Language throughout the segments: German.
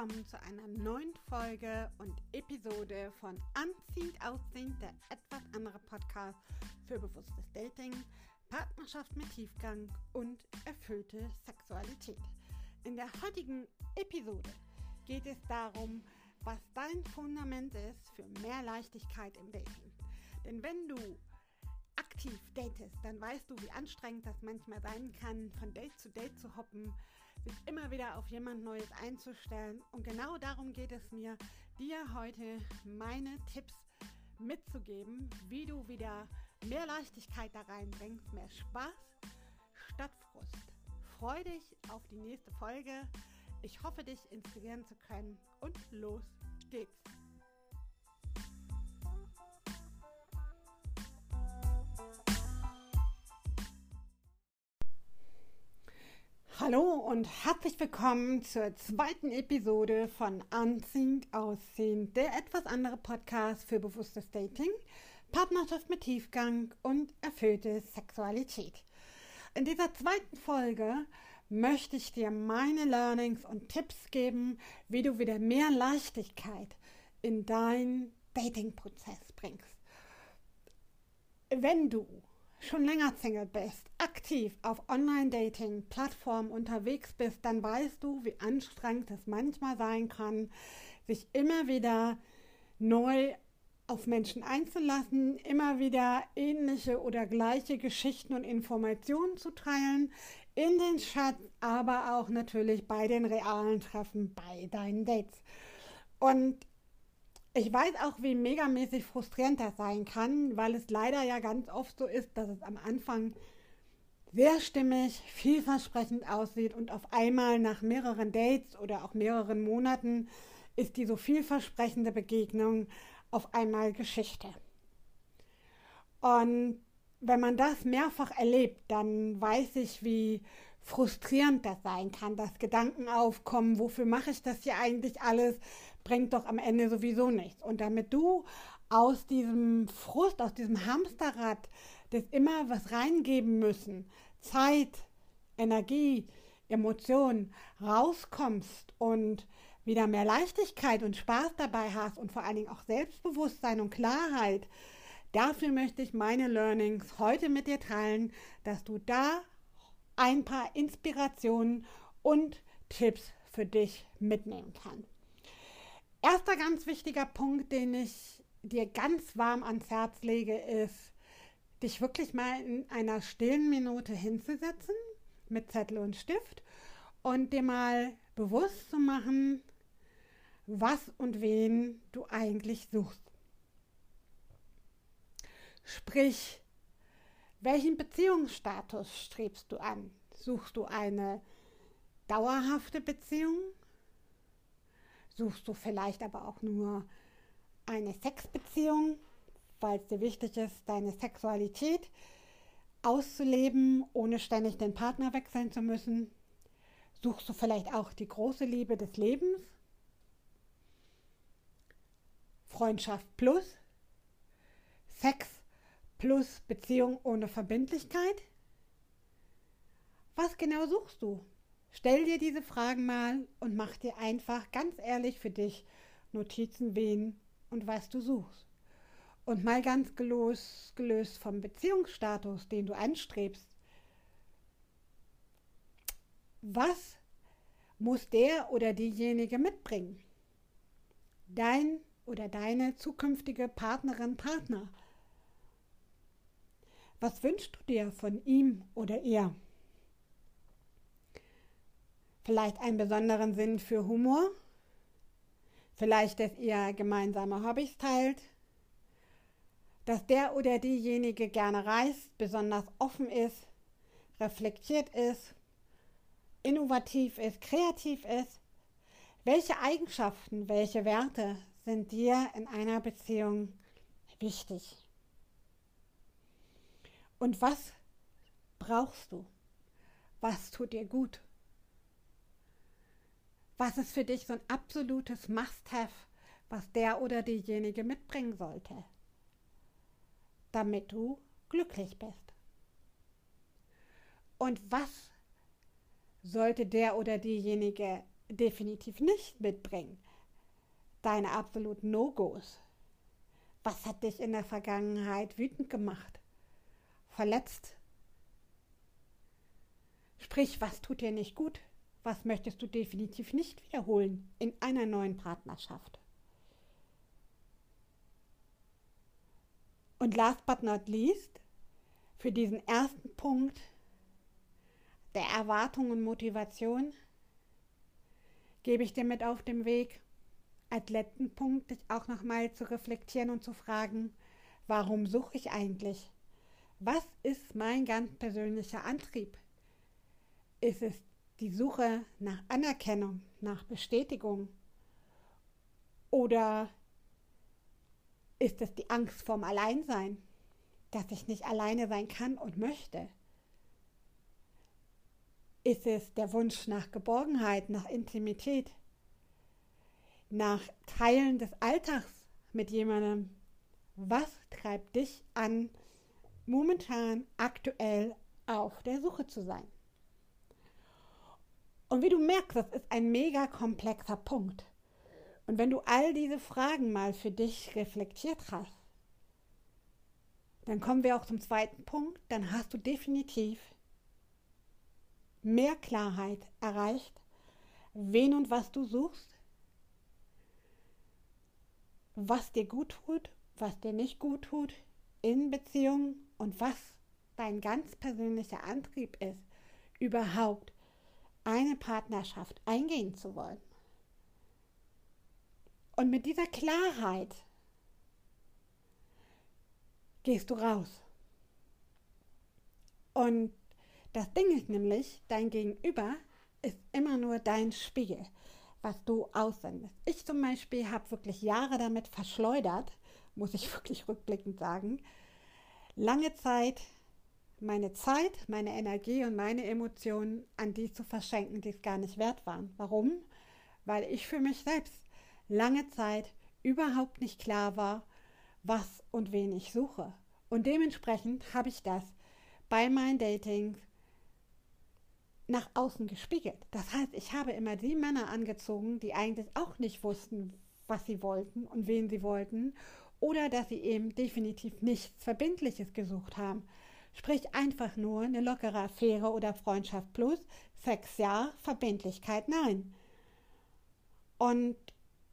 willkommen zu einer neuen Folge und Episode von Anziehend Aussehend, der etwas andere Podcast für bewusstes Dating, Partnerschaft mit Tiefgang und erfüllte Sexualität. In der heutigen Episode geht es darum, was dein Fundament ist für mehr Leichtigkeit im Dating. Denn wenn du aktiv datest, dann weißt du, wie anstrengend das manchmal sein kann, von Date zu Date zu hoppen, sich immer wieder auf jemand Neues einzustellen. Und genau darum geht es mir, dir heute meine Tipps mitzugeben, wie du wieder mehr Leichtigkeit da reinbringst, mehr Spaß statt Frust. Freu dich auf die nächste Folge. Ich hoffe, dich inspirieren zu können. Und los geht's. Hallo und herzlich willkommen zur zweiten Episode von Anziehend Aussehen, der etwas andere Podcast für bewusstes Dating, Partnerschaft mit Tiefgang und erfüllte Sexualität. In dieser zweiten Folge möchte ich dir meine Learnings und Tipps geben, wie du wieder mehr Leichtigkeit in deinen Dating-Prozess bringst. Wenn du schon länger Single bist, aktiv auf Online-Dating-Plattformen unterwegs bist, dann weißt du, wie anstrengend es manchmal sein kann, sich immer wieder neu auf Menschen einzulassen, immer wieder ähnliche oder gleiche Geschichten und Informationen zu teilen, in den Chats, aber auch natürlich bei den realen Treffen, bei deinen Dates. Und ich weiß auch, wie megamäßig frustrierend das sein kann, weil es leider ja ganz oft so ist, dass es am Anfang sehr stimmig, vielversprechend aussieht und auf einmal nach mehreren Dates oder auch mehreren Monaten ist die so vielversprechende Begegnung auf einmal Geschichte. Und wenn man das mehrfach erlebt, dann weiß ich, wie frustrierend das sein kann, dass Gedanken aufkommen, wofür mache ich das hier eigentlich alles, bringt doch am Ende sowieso nichts. Und damit du aus diesem Frust, aus diesem Hamsterrad des immer was reingeben müssen, Zeit, Energie, Emotionen rauskommst und wieder mehr Leichtigkeit und Spaß dabei hast und vor allen Dingen auch Selbstbewusstsein und Klarheit, dafür möchte ich meine Learnings heute mit dir teilen, dass du da ein paar Inspirationen und Tipps für dich mitnehmen kannst. Erster ganz wichtiger Punkt, den ich dir ganz warm ans Herz lege, ist, dich wirklich mal in einer stillen Minute hinzusetzen mit Zettel und Stift und dir mal bewusst zu machen, was und wen du eigentlich suchst. Sprich, welchen Beziehungsstatus strebst du an? Suchst du eine dauerhafte Beziehung? Suchst du vielleicht aber auch nur eine Sexbeziehung, weil es dir wichtig ist, deine Sexualität auszuleben, ohne ständig den Partner wechseln zu müssen? Suchst du vielleicht auch die große Liebe des Lebens? Freundschaft plus? Sex plus Beziehung ohne Verbindlichkeit? Was genau suchst du? Stell dir diese Fragen mal und mach dir einfach ganz ehrlich für dich Notizen, wen und was du suchst. Und mal ganz gelöst, gelöst vom Beziehungsstatus, den du anstrebst. Was muss der oder diejenige mitbringen? Dein oder deine zukünftige Partnerin, Partner. Was wünschst du dir von ihm oder ihr? Vielleicht einen besonderen Sinn für Humor? Vielleicht, dass ihr gemeinsame Hobbys teilt? Dass der oder diejenige gerne reist, besonders offen ist, reflektiert ist, innovativ ist, kreativ ist? Welche Eigenschaften, welche Werte sind dir in einer Beziehung wichtig? Und was brauchst du? Was tut dir gut? Was ist für dich so ein absolutes Must-Have, was der oder diejenige mitbringen sollte, damit du glücklich bist? Und was sollte der oder diejenige definitiv nicht mitbringen. Deine absoluten No-Gos. Was hat dich in der Vergangenheit wütend gemacht? Verletzt? Sprich, was tut dir nicht gut? Was möchtest du definitiv nicht wiederholen in einer neuen Partnerschaft? Und last but not least, für diesen ersten Punkt der Erwartung und Motivation gebe ich dir mit auf den Weg, als letzten Punkt dich auch nochmal zu reflektieren und zu fragen, warum suche ich eigentlich? Was ist mein ganz persönlicher Antrieb? Ist es die Suche nach Anerkennung, nach Bestätigung? Oder ist es die Angst vorm Alleinsein, dass ich nicht alleine sein kann und möchte? Ist es der Wunsch nach Geborgenheit, nach Intimität, nach Teilen des Alltags mit jemandem? Was treibt dich an, momentan aktuell auf der Suche zu sein? Und wie du merkst, das ist ein mega komplexer Punkt. Und wenn du all diese Fragen mal für dich reflektiert hast, dann kommen wir auch zum zweiten Punkt. Dann hast du definitiv mehr Klarheit erreicht, wen und was du suchst, was dir gut tut, was dir nicht gut tut in Beziehungen und was dein ganz persönlicher Antrieb ist, überhaupt eine Partnerschaft eingehen zu wollen. Und mit dieser Klarheit gehst du raus. Und das Ding ist nämlich, dein Gegenüber ist immer nur dein Spiegel, was du aussendest. Ich zum Beispiel habe wirklich Jahre damit verschleudert, muss ich wirklich rückblickend sagen, lange Zeit meine Zeit, meine Energie und meine Emotionen an die zu verschenken, die es gar nicht wert waren. Warum? Weil ich für mich selbst lange Zeit überhaupt nicht klar war, was und wen ich suche. Und dementsprechend habe ich das bei meinen Datings nach außen gespiegelt. Das heißt, ich habe immer die Männer angezogen, die eigentlich auch nicht wussten, was sie wollten und wen sie wollten, oder dass sie eben definitiv nichts Verbindliches gesucht haben. Sprich einfach nur eine lockere Affäre oder Freundschaft plus, Sex ja, Verbindlichkeit nein. Und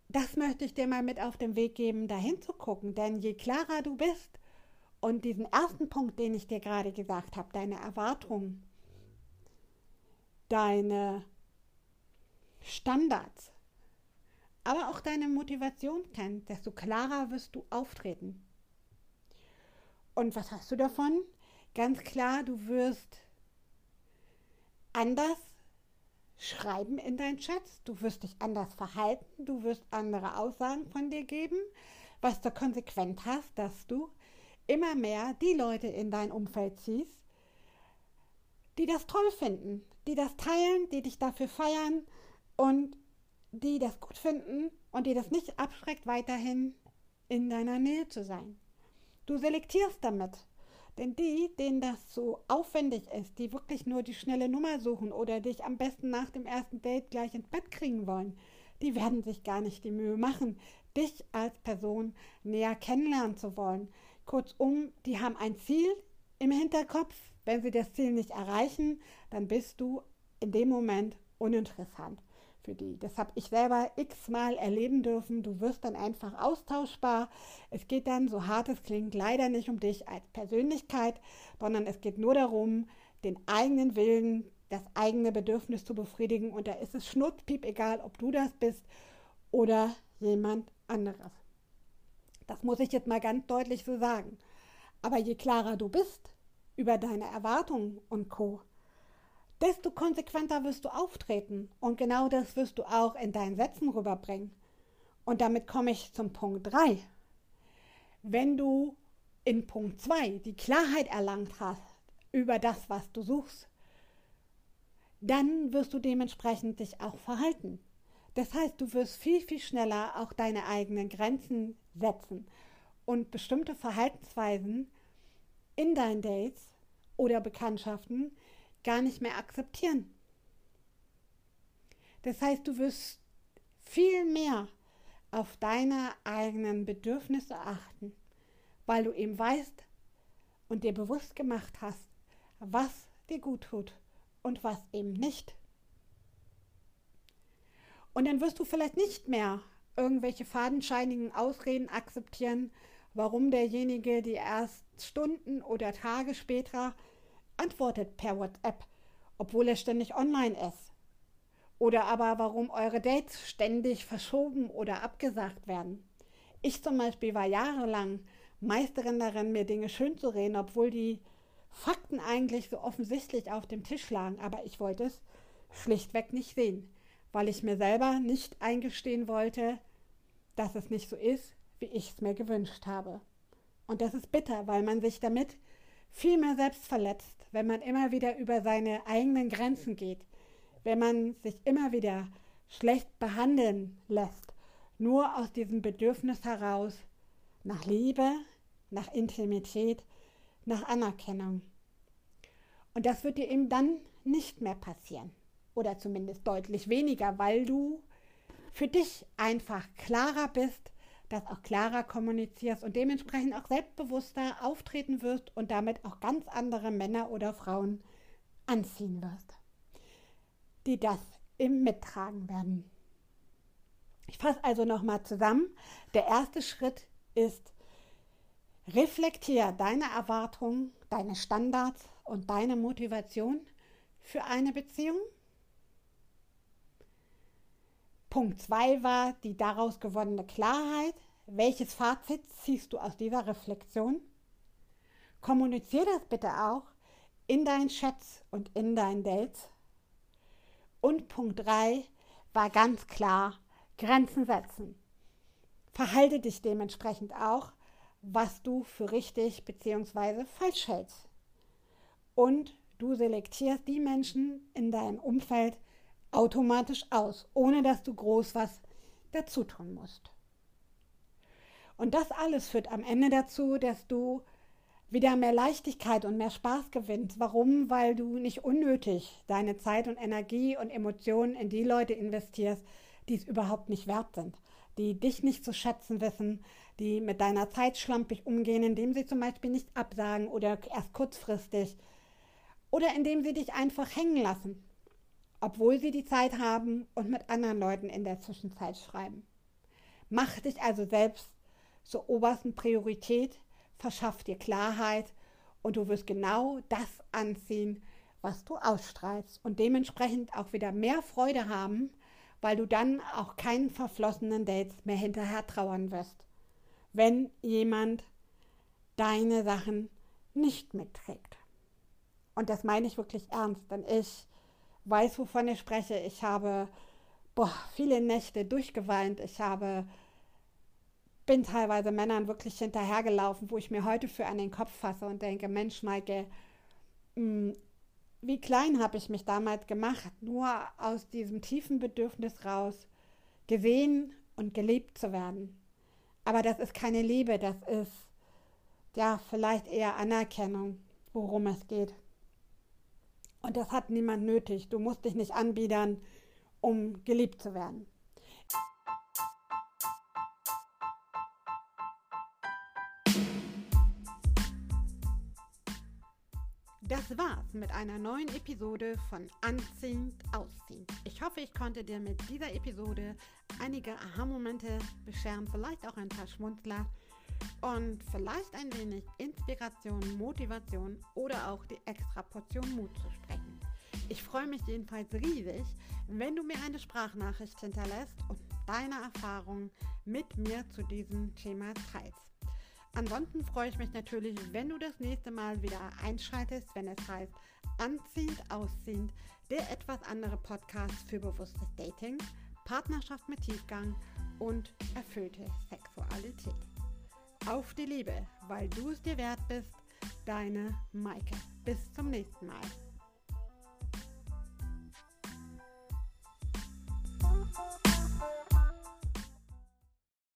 das möchte ich dir mal mit auf den Weg geben, dahin zu gucken. Denn je klarer du bist und diesen ersten Punkt, den ich dir gerade gesagt habe, deine Erwartungen, deine Standards, aber auch deine Motivation kennst, desto klarer wirst du auftreten. Und was hast du davon? Ganz klar, du wirst anders schreiben in deinen Schatz, du wirst dich anders verhalten, du wirst andere Aussagen von dir geben, was zur Konsequenz hast, dass du immer mehr die Leute in dein Umfeld ziehst, die das toll finden, die das teilen, die dich dafür feiern und die das gut finden und die das nicht abschreckt, weiterhin in deiner Nähe zu sein. Du selektierst damit. Denn die, denen das so aufwendig ist, die wirklich nur die schnelle Nummer suchen oder dich am besten nach dem ersten Date gleich ins Bett kriegen wollen, die werden sich gar nicht die Mühe machen, dich als Person näher kennenlernen zu wollen. Kurzum, die haben ein Ziel im Hinterkopf. Wenn sie das Ziel nicht erreichen, dann bist du in dem Moment uninteressant für die. Das habe ich selber x-mal erleben dürfen. Du wirst dann einfach austauschbar. Es geht dann, so hart es klingt, leider nicht um dich als Persönlichkeit, sondern es geht nur darum, den eigenen Willen, das eigene Bedürfnis zu befriedigen. Und da ist es schnurzpiep egal, ob du das bist oder jemand anderes. Das muss ich jetzt mal ganz deutlich so sagen. Aber je klarer du bist über deine Erwartungen und Co., desto konsequenter wirst du auftreten. Und genau das wirst du auch in deinen Sätzen rüberbringen. Und damit komme ich zum Punkt 3. Wenn du in Punkt 2 die Klarheit erlangt hast über das, was du suchst, dann wirst du dementsprechend dich auch verhalten. Das heißt, du wirst viel, viel schneller auch deine eigenen Grenzen setzen und bestimmte Verhaltensweisen in deinen Dates oder Bekanntschaften gar nicht mehr akzeptieren. Das heißt, du wirst viel mehr auf deine eigenen Bedürfnisse achten, weil du eben weißt und dir bewusst gemacht hast, was dir gut tut und was eben nicht. Und dann wirst du vielleicht nicht mehr irgendwelche fadenscheinigen Ausreden akzeptieren, warum derjenige die erst Stunden oder Tage später antwortet per WhatsApp, obwohl er ständig online ist. Oder aber warum eure Dates ständig verschoben oder abgesagt werden. Ich zum Beispiel war jahrelang Meisterin darin, mir Dinge schön zu reden, obwohl die Fakten eigentlich so offensichtlich auf dem Tisch lagen, aber ich wollte es schlichtweg nicht sehen, weil ich mir selber nicht eingestehen wollte, dass es nicht so ist, wie ich es mir gewünscht habe. Und das ist bitter, weil man sich damit viel mehr selbst verletzt, wenn man immer wieder über seine eigenen Grenzen geht, wenn man sich immer wieder schlecht behandeln lässt, nur aus diesem Bedürfnis heraus nach Liebe, nach Intimität, nach Anerkennung. Und das wird dir eben dann nicht mehr passieren. Oder zumindest deutlich weniger, weil du für dich einfach klarer bist, das auch klarer kommunizierst und dementsprechend auch selbstbewusster auftreten wirst und damit auch ganz andere Männer oder Frauen anziehen wirst, die das im Mittragen werden. Ich fasse also nochmal zusammen. Der erste Schritt ist, reflektiere deine Erwartungen, deine Standards und deine Motivation für eine Beziehung. Punkt 2 war die daraus gewonnene Klarheit. Welches Fazit ziehst du aus dieser Reflexion? Kommuniziere das bitte auch in deinen Chats und in deinen Dates. Und Punkt 3 war ganz klar, Grenzen setzen. Verhalte dich dementsprechend auch, was du für richtig bzw. falsch hältst. Und du selektierst die Menschen in deinem Umfeld automatisch aus, ohne dass du groß was dazu tun musst. Und das alles führt am Ende dazu, dass du wieder mehr Leichtigkeit und mehr Spaß gewinnst. Warum? Weil du nicht unnötig deine Zeit und Energie und Emotionen in die Leute investierst, die es überhaupt nicht wert sind, die dich nicht zu schätzen wissen, die mit deiner Zeit schlampig umgehen, indem sie zum Beispiel nicht absagen oder erst kurzfristig oder indem sie dich einfach hängen lassen, obwohl sie die Zeit haben und mit anderen Leuten in der Zwischenzeit schreiben. Mach dich also selbst zur obersten Priorität, verschaff dir Klarheit und du wirst genau das anziehen, was du ausstrahlst und dementsprechend auch wieder mehr Freude haben, weil du dann auch keinen verflossenen Dates mehr hinterher trauern wirst, wenn jemand deine Sachen nicht mitträgt. Und das meine ich wirklich ernst, denn ich weiß, wovon ich spreche. Ich habe boah, viele Nächte durchgeweint. Ich habe bin teilweise Männern wirklich hinterhergelaufen, wo ich mir heute für an den Kopf fasse und denke, Mensch, Maike, hm, wie klein habe ich mich damals gemacht, nur aus diesem tiefen Bedürfnis raus, gesehen und geliebt zu werden. Aber das ist keine Liebe, das ist ja vielleicht eher Anerkennung, worum es geht. Und das hat niemand nötig. Du musst dich nicht anbiedern, um geliebt zu werden. Das war's mit einer neuen Episode von Anziehend Ausziehend. Ich hoffe, ich konnte dir mit dieser Episode einige Aha-Momente bescheren, vielleicht auch ein paar Schmunzler und vielleicht ein wenig Inspiration, Motivation oder auch die extra Portion Mut zu sprechen. Ich freue mich jedenfalls riesig, wenn du mir eine Sprachnachricht hinterlässt und deine Erfahrungen mit mir zu diesem Thema teilst. Ansonsten freue ich mich natürlich, wenn du das nächste Mal wieder einschaltest, wenn es heißt Anziehend, Ausziehend, der etwas andere Podcast für bewusstes Dating, Partnerschaft mit Tiefgang und erfüllte Sexualität. Auf die Liebe, weil du es dir wert bist, deine Maike. Bis zum nächsten Mal.